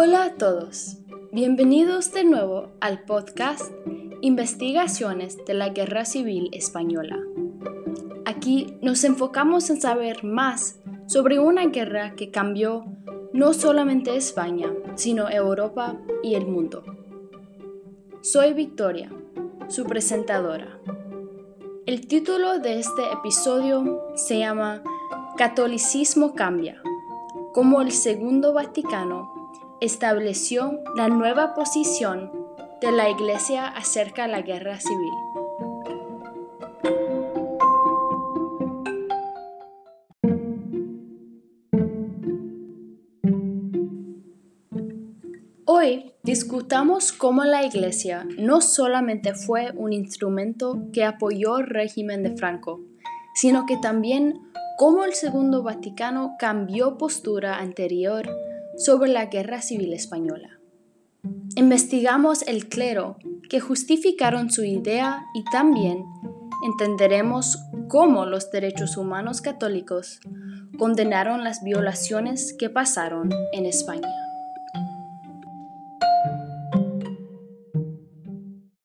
Hola a todos, bienvenidos de nuevo al podcast Investigaciones de la Guerra Civil Española. Aquí nos enfocamos en saber más sobre una guerra que cambió no solamente España, sino Europa y el mundo. Soy Victoria, su presentadora. El título de este episodio se llama Catolicismo cambia, como el Segundo Vaticano estableció la nueva posición de la Iglesia acerca de la guerra civil. Hoy discutamos cómo la Iglesia no solamente fue un instrumento que apoyó el régimen de Franco, sino que también cómo el Segundo Vaticano cambió postura anterior sobre la Guerra Civil Española. Investigamos el clero que justificaron su idea y también entenderemos cómo los derechos humanos católicos condenaron las violaciones que pasaron en España.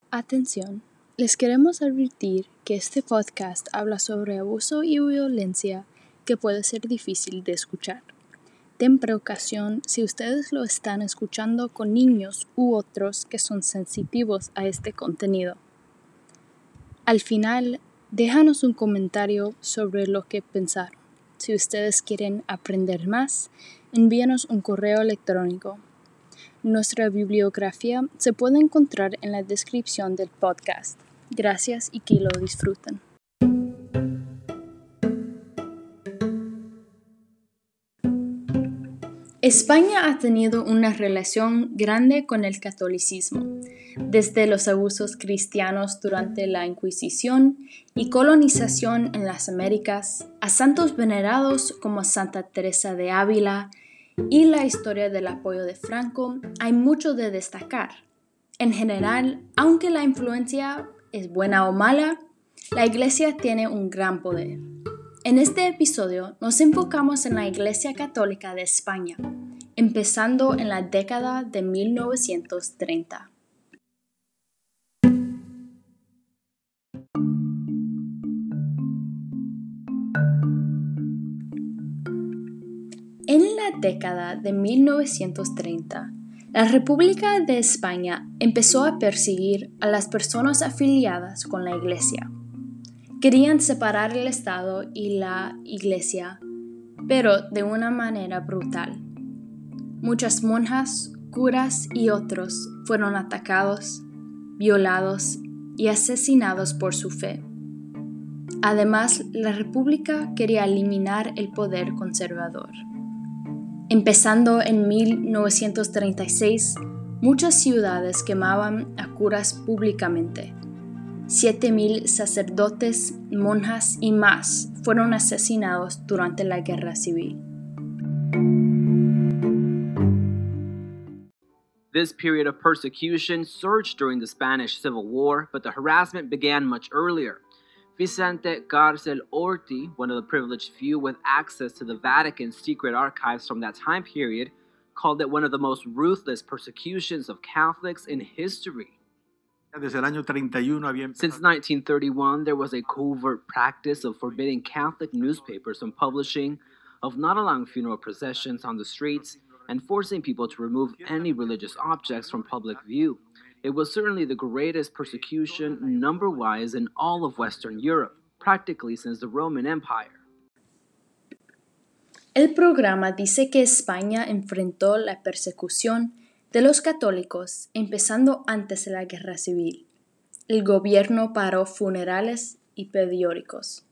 Atención, les queremos advertir que este podcast habla sobre abuso y violencia que puede ser difícil de escuchar. Ten precaución si ustedes lo están escuchando con niños u otros que son sensitivos a este contenido. Al final, déjanos un comentario sobre lo que pensaron. Si ustedes quieren aprender más, envíanos un correo electrónico. Nuestra bibliografía se puede encontrar en la descripción del podcast. Gracias y que lo disfruten. España ha tenido una relación grande con el catolicismo, desde los abusos cristianos durante la Inquisición y colonización en las Américas, a santos venerados como Santa Teresa de Ávila y la historia del apoyo de Franco, hay mucho de destacar. En general, aunque la influencia es buena o mala, la Iglesia tiene un gran poder. En este episodio nos enfocamos en la Iglesia Católica de España, empezando en la década de 1930. En la década de 1930, la República de España empezó a perseguir a las personas afiliadas con la Iglesia. Querían separar el Estado y la Iglesia, pero de una manera brutal. Muchas monjas, curas y otros fueron atacados, violados y asesinados por su fe. Además, la República quería eliminar el poder conservador. Empezando en 1936, muchas ciudades quemaban a curas públicamente 7.000 sacerdotes, monjas y más fueron asesinados durante la guerra civil. This period of persecution surged during the Spanish Civil War, but the harassment began much earlier. Vicente Garcel Orti, one of the privileged few with access to the Vatican's secret archives from that time period, called it one of the most ruthless persecutions of Catholics in history. Desde el año 31 había Since 1931, there was a covert practice of forbidding Catholic newspapers from publishing, of not allowing funeral processions on the streets, and forcing people to remove any religious objects from public view. It was certainly the greatest persecution, number wise, in all of Western Europe, practically since the Roman Empire. El programa dice que España enfrentó la persecución de los católicos, empezando antes de la guerra civil. El gobierno paró funerales y periódicos.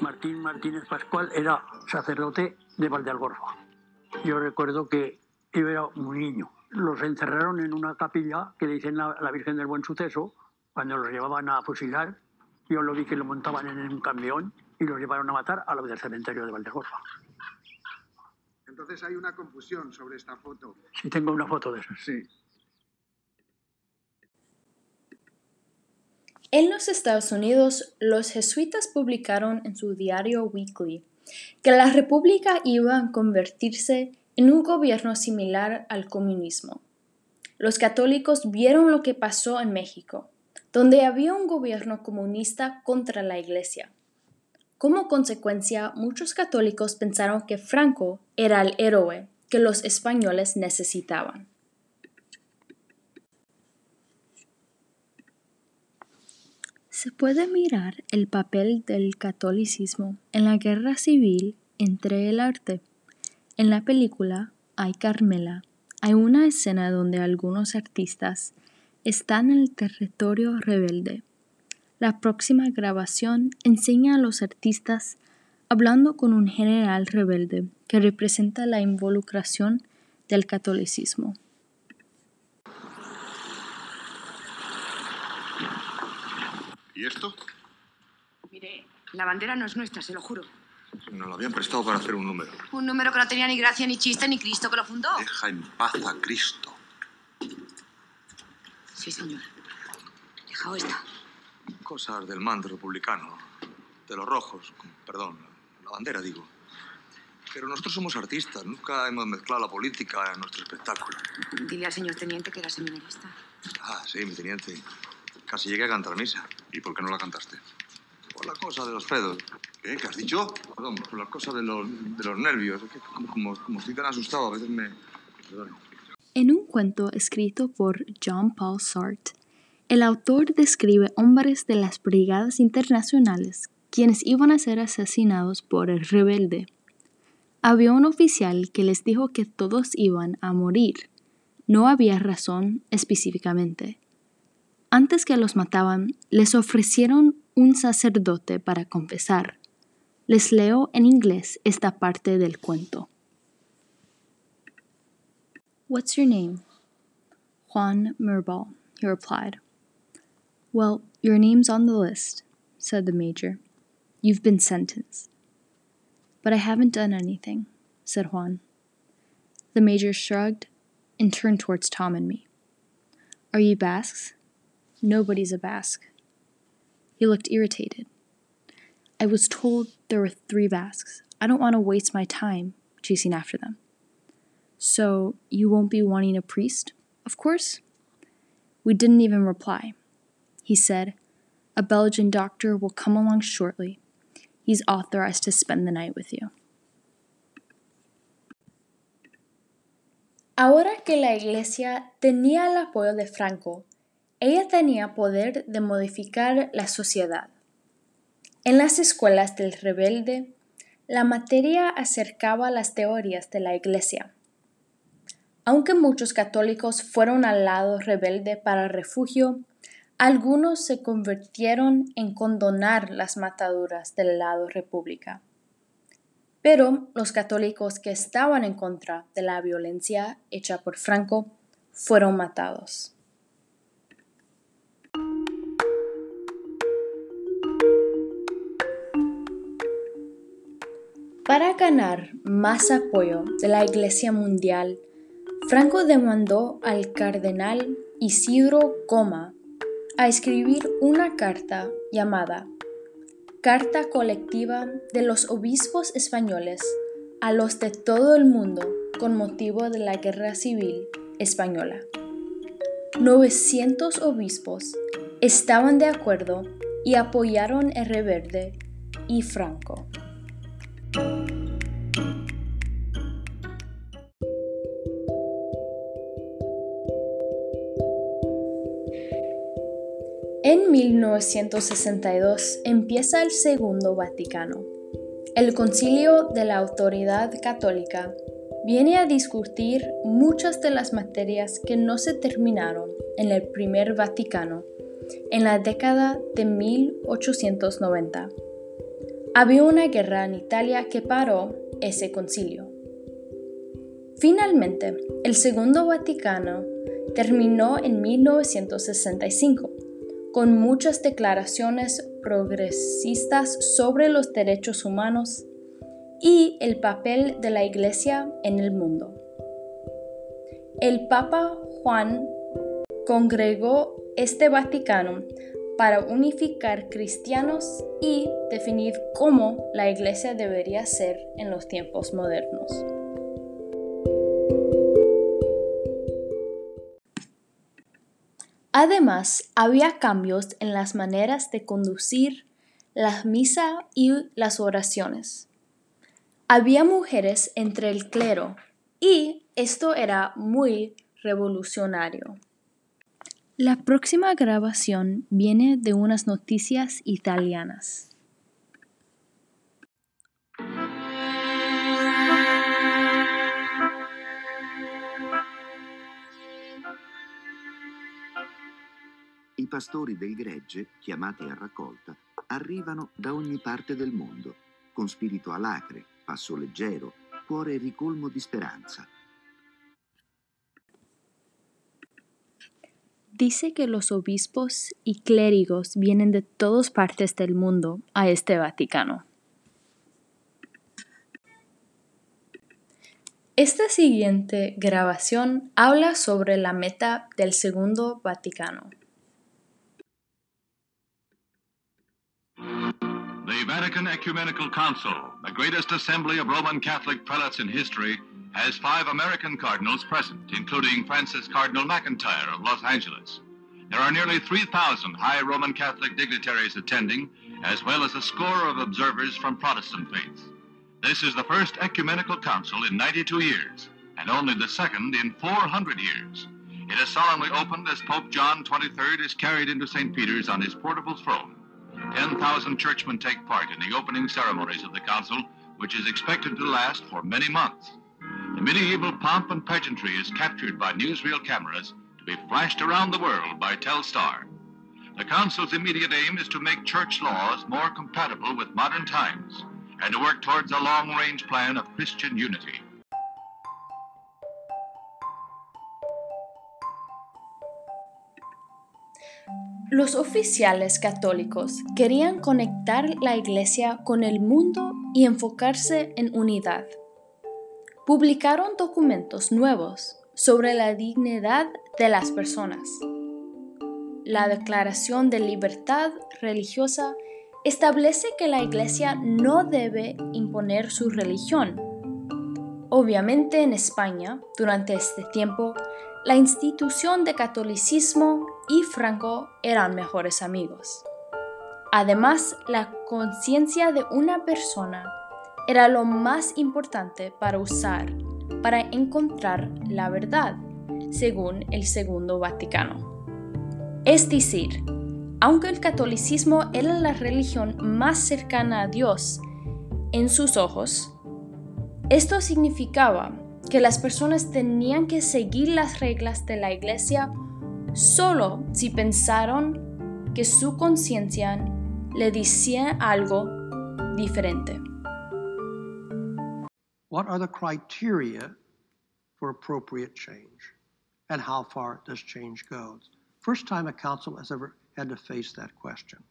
Martín Martínez Pascual era sacerdote de Valdealgorfa. Yo recuerdo que yo era un niño. Los encerraron en una capilla que le dicen la, Virgen del Buen Suceso, cuando los llevaban a fusilar. Yo lo vi que lo montaban en un camión y los llevaron a matar a los del cementerio de Valdealgorfa. Entonces hay una confusión sobre esta foto. Sí, tengo una foto de eso. Sí. En los Estados Unidos, los jesuitas publicaron en su diario Weekly que la República iba a convertirse en un gobierno similar al comunismo. Los católicos vieron lo que pasó en México, donde había un gobierno comunista contra la Iglesia. Como consecuencia, muchos católicos pensaron que Franco era el héroe que los españoles necesitaban. Se puede mirar el papel del catolicismo en la guerra civil entre el arte. En la película Ay Carmela hay una escena donde algunos artistas están en el territorio rebelde. La próxima grabación enseña a los artistas hablando con un general rebelde que representa la involucración del catolicismo. ¿Y esto? Mire, la bandera no es nuestra, se lo juro. Nos lo habían prestado para hacer un número. Un número que no tenía ni gracia, ni chiste, ni Cristo que lo fundó. Deja en paz a Cristo. Sí, señor. Dejado está. Cosas del mando republicano. De los rojos. Perdón, la bandera, digo. Pero nosotros somos artistas. Nunca hemos mezclado la política en nuestro espectáculo. Dile al señor teniente que era seminarista. Ah, sí, mi teniente. Casi llegué a cantar misa. ¿Y por qué no la cantaste? Por la cosa de los pedos. ¿Qué? ¿Qué has dicho? Perdón, por la cosa de los, de los nervios. Es que como, como, como estoy tan asustado, a veces me... Perdón. En un cuento escrito por John Paul Sartre, el autor describe hombres de las brigadas internacionales quienes iban a ser asesinados por el rebelde. Había un oficial que les dijo que todos iban a morir. No había razón específicamente. Antes que los mataban, les ofrecieron un sacerdote para confesar. Les leo en inglés esta parte del cuento. What's your name? Juan Mirbal, he replied. Well, your name's on the list, said the major. You've been sentenced. But I haven't done anything, said Juan. The major shrugged and turned towards Tom and me. Are you Basques? Nobody's a Basque. He looked irritated. I was told there were three Basques. I don't want to waste my time chasing after them. So, you won't be wanting a priest, of course? We didn't even reply. He said, A Belgian doctor will come along shortly. He's authorized to spend the night with you. Ahora que la Iglesia tenía el apoyo de Franco, ella tenía poder de modificar la sociedad. En las escuelas del rebelde, la materia acercaba las teorías de la Iglesia. Aunque muchos católicos fueron al lado rebelde para refugio, algunos se convirtieron en condonar las mataduras del lado república. Pero los católicos que estaban en contra de la violencia hecha por Franco fueron matados. Para ganar más apoyo de la Iglesia Mundial, Franco demandó al cardenal Isidro Goma a escribir una carta llamada Carta Colectiva de los Obispos Españoles a los de todo el mundo con motivo de la Guerra Civil Española. 900 obispos estaban de acuerdo y apoyaron el Reverde y Franco. En 1962 empieza el Segundo Vaticano. El Concilio de la Autoridad Católica viene a discutir muchas de las materias que no se terminaron en el Primer Vaticano en la década de 1890. Había una guerra en Italia que paró ese concilio. Finalmente, el Segundo Vaticano terminó en 1965 con muchas declaraciones progresistas sobre los derechos humanos y el papel de la Iglesia en el mundo. El Papa Juan congregó este Vaticano para unificar cristianos y definir cómo la iglesia debería ser en los tiempos modernos. Además, había cambios en las maneras de conducir la misa y las oraciones. Había mujeres entre el clero y esto era muy revolucionario. La próxima grabación viene de unas noticias italianas. I pastori del gregge, chiamati a raccolta, arrivano da ogni parte del mondo, con spirito alacre, passo leggero, cuore ricolmo di speranza. Dice que los obispos y clérigos vienen de todas partes del mundo a este Vaticano. Esta siguiente grabación habla sobre la meta del Segundo Vaticano. The Vatican Ecumenical Council, the greatest assembly of Roman Catholic prelates in history, has five American cardinals present, including Francis Cardinal McIntyre of Los Angeles. There are nearly 3,000 high Roman Catholic dignitaries attending, as well as a score of observers from Protestant faiths. This is the first ecumenical council in 92 years, and only the second in 400 years. It is solemnly opened as Pope John XXIII is carried into St. Peter's on his portable throne. 10,000 churchmen take part in the opening ceremonies of the council, which is expected to last for many months. The medieval pomp and pageantry is captured by newsreel cameras to be flashed around the world by Telstar. The council's immediate aim is to make church laws more compatible with modern times and to work towards a long-range plan of Christian unity. Los oficiales católicos querían conectar la iglesia con el mundo y enfocarse en unidad. Publicaron documentos nuevos sobre la dignidad de las personas. La Declaración de Libertad Religiosa establece que la iglesia no debe imponer su religión. Obviamente en España, durante este tiempo, la institución de catolicismo y Franco eran mejores amigos. Además, la conciencia de una persona era lo más importante para usar para encontrar la verdad, según el Segundo Vaticano. Es decir, aunque el catolicismo era la religión más cercana a Dios en sus ojos, esto significaba que las personas tenían que seguir las reglas de la iglesia solo si pensaron que su conciencia le decía algo diferente. What are the criteria for appropriate change? And how far does change go? First time a council has ever had to face that question.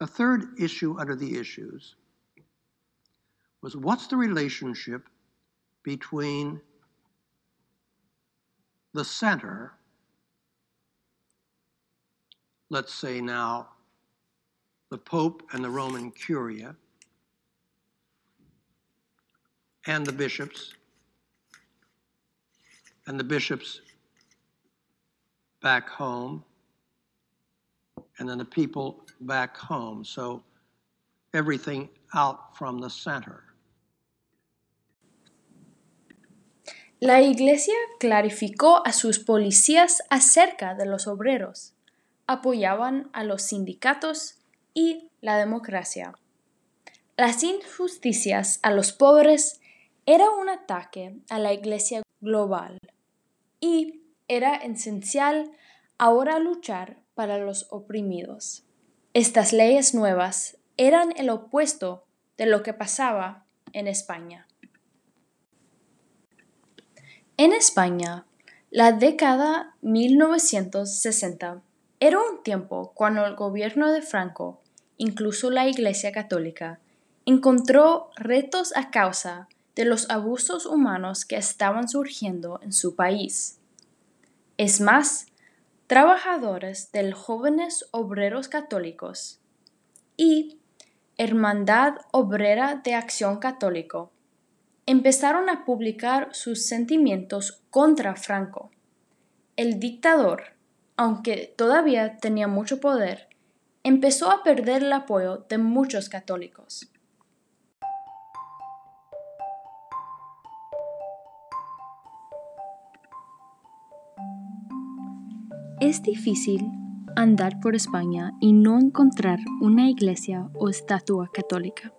The third issue under the issues was what's the relationship between the center, let's say now the Pope and the Roman Curia, and the bishops, and the bishops back home, and then the people back home. So everything out from the center. La Iglesia clarificó a sus policías acerca de los obreros, apoyaban a los sindicatos y la democracia. Las injusticias a los pobres era un ataque a la Iglesia global y era esencial ahora luchar para los oprimidos. Estas leyes nuevas eran el opuesto de lo que pasaba en España. En España, la década 1960 era un tiempo cuando el gobierno de Franco, incluso la Iglesia Católica, encontró retos a causa de los abusos humanos que estaban surgiendo en su país. Es más, Trabajadores del Jóvenes Obreros Católicos y Hermandad Obrera de Acción Católico empezaron a publicar sus sentimientos contra Franco. El dictador, aunque todavía tenía mucho poder, empezó a perder el apoyo de muchos católicos. Es difícil andar por España y no encontrar una iglesia o estatua católica.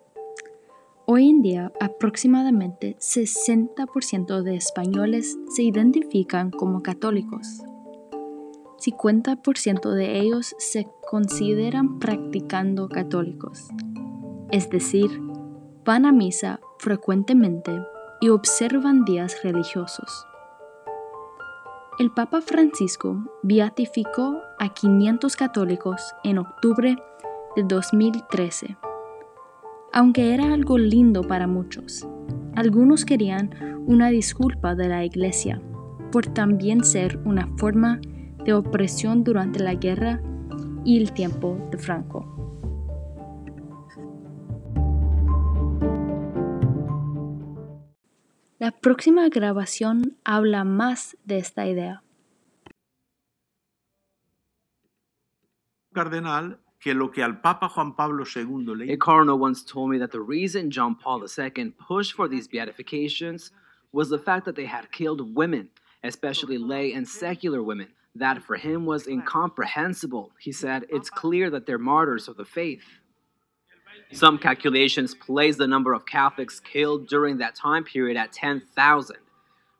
Hoy en día, aproximadamente 60% de españoles se identifican como católicos. 50% de ellos se consideran practicando católicos, es decir, van a misa frecuentemente y observan días religiosos el Papa Francisco beatificó a 500 católicos en octubre de 2013. Aunque era algo lindo para muchos, algunos querían una disculpa de la Iglesia por también ser una forma de opresión durante la guerra y el tiempo de Franco. La próxima grabación habla más de esta idea. Cardenal que lo que al Papa Juan Pablo II le A cardinal once told me that the reason John Paul II pushed for these beatifications was the fact that they had killed women, especially lay and secular women. That for him was incomprehensible. He said, It's uh-huh. clear that they're martyrs of the faith. Some calculations place the number of Catholics killed during that time period at 10,000.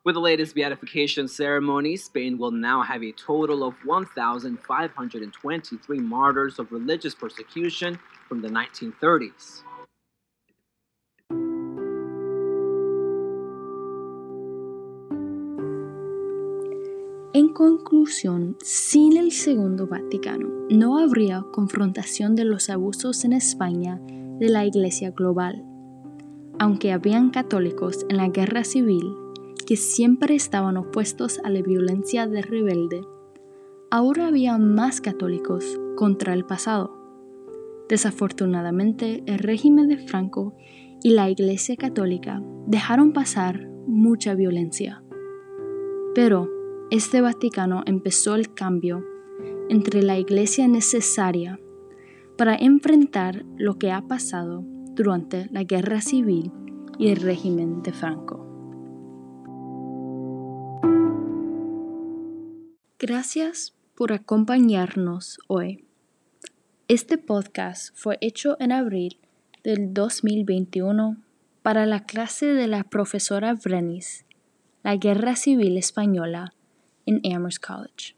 With the latest beatification ceremony, Spain will now have a total of 1,523 martyrs of religious persecution from the 1930s. En conclusión, sin el Segundo Vaticano, no habría confrontación de los abusos en España de la Iglesia global. Aunque habían católicos en la guerra civil que siempre estaban opuestos a la violencia de rebelde, ahora había más católicos contra el pasado. Desafortunadamente, el régimen de Franco y la Iglesia católica dejaron pasar mucha violencia. Pero este Vaticano empezó el cambio entre la Iglesia necesaria para enfrentar lo que ha pasado durante la guerra civil y el régimen de Franco. Gracias por acompañarnos hoy. Este podcast fue hecho en abril del 2021 para la clase de la profesora Brenis, la Guerra Civil Española, en Amherst College.